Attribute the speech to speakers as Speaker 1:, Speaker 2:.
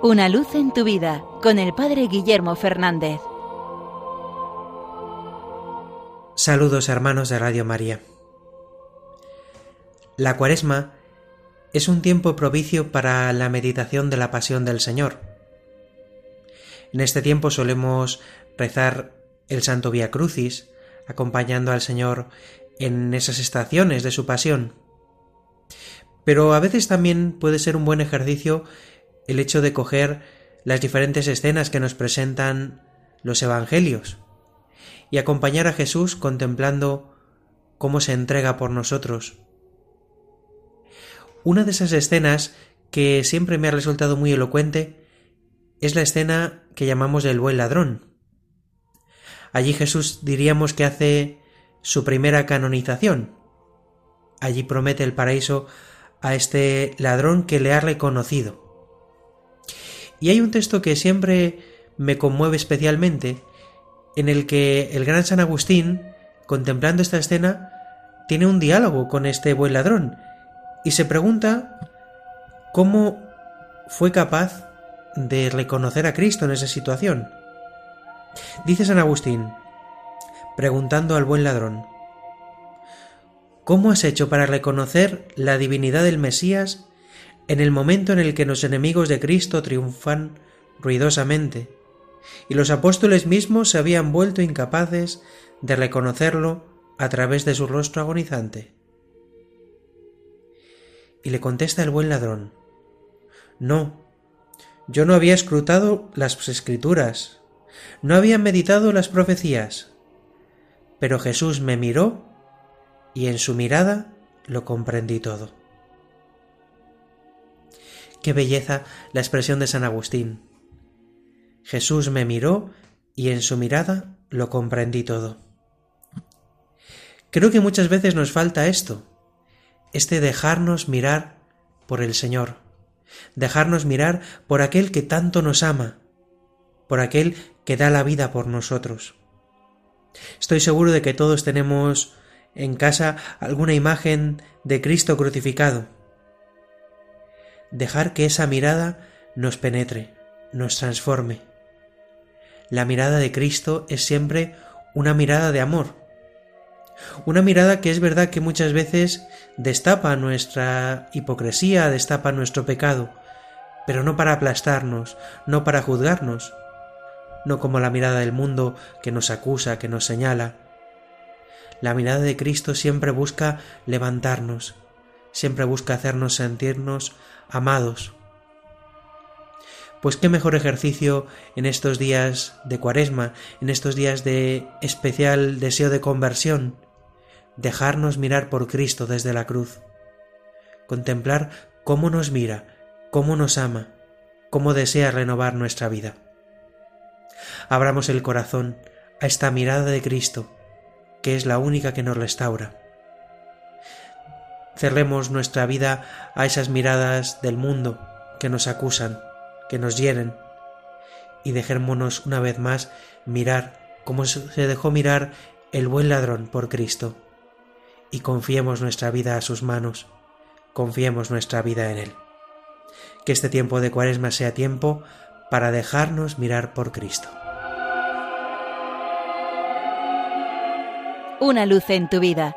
Speaker 1: Una luz en tu vida con el Padre Guillermo Fernández.
Speaker 2: Saludos hermanos de Radio María. La cuaresma es un tiempo propicio para la meditación de la pasión del Señor. En este tiempo solemos rezar el Santo Vía Crucis, acompañando al Señor en esas estaciones de su pasión. Pero a veces también puede ser un buen ejercicio el hecho de coger las diferentes escenas que nos presentan los Evangelios y acompañar a Jesús contemplando cómo se entrega por nosotros. Una de esas escenas que siempre me ha resultado muy elocuente es la escena que llamamos del buen ladrón. Allí Jesús diríamos que hace su primera canonización. Allí promete el paraíso a este ladrón que le ha reconocido. Y hay un texto que siempre me conmueve especialmente, en el que el gran San Agustín, contemplando esta escena, tiene un diálogo con este buen ladrón y se pregunta cómo fue capaz de reconocer a Cristo en esa situación. Dice San Agustín, preguntando al buen ladrón, ¿Cómo has hecho para reconocer la divinidad del Mesías en el momento en el que los enemigos de Cristo triunfan ruidosamente, y los apóstoles mismos se habían vuelto incapaces de reconocerlo a través de su rostro agonizante. Y le contesta el buen ladrón, No, yo no había escrutado las escrituras, no había meditado las profecías, pero Jesús me miró y en su mirada lo comprendí todo. Qué belleza la expresión de San Agustín. Jesús me miró y en su mirada lo comprendí todo. Creo que muchas veces nos falta esto, este dejarnos mirar por el Señor, dejarnos mirar por aquel que tanto nos ama, por aquel que da la vida por nosotros. Estoy seguro de que todos tenemos en casa alguna imagen de Cristo crucificado, dejar que esa mirada nos penetre, nos transforme. La mirada de Cristo es siempre una mirada de amor, una mirada que es verdad que muchas veces destapa nuestra hipocresía, destapa nuestro pecado, pero no para aplastarnos, no para juzgarnos, no como la mirada del mundo que nos acusa, que nos señala. La mirada de Cristo siempre busca levantarnos, siempre busca hacernos sentirnos amados. Pues qué mejor ejercicio en estos días de cuaresma, en estos días de especial deseo de conversión, dejarnos mirar por Cristo desde la cruz, contemplar cómo nos mira, cómo nos ama, cómo desea renovar nuestra vida. Abramos el corazón a esta mirada de Cristo, que es la única que nos restaura cerremos nuestra vida a esas miradas del mundo que nos acusan, que nos hieren, y dejémonos una vez más mirar como se dejó mirar el buen ladrón por Cristo, y confiemos nuestra vida a sus manos, confiemos nuestra vida en Él. Que este tiempo de cuaresma sea tiempo para dejarnos mirar por Cristo.
Speaker 1: Una luz en tu vida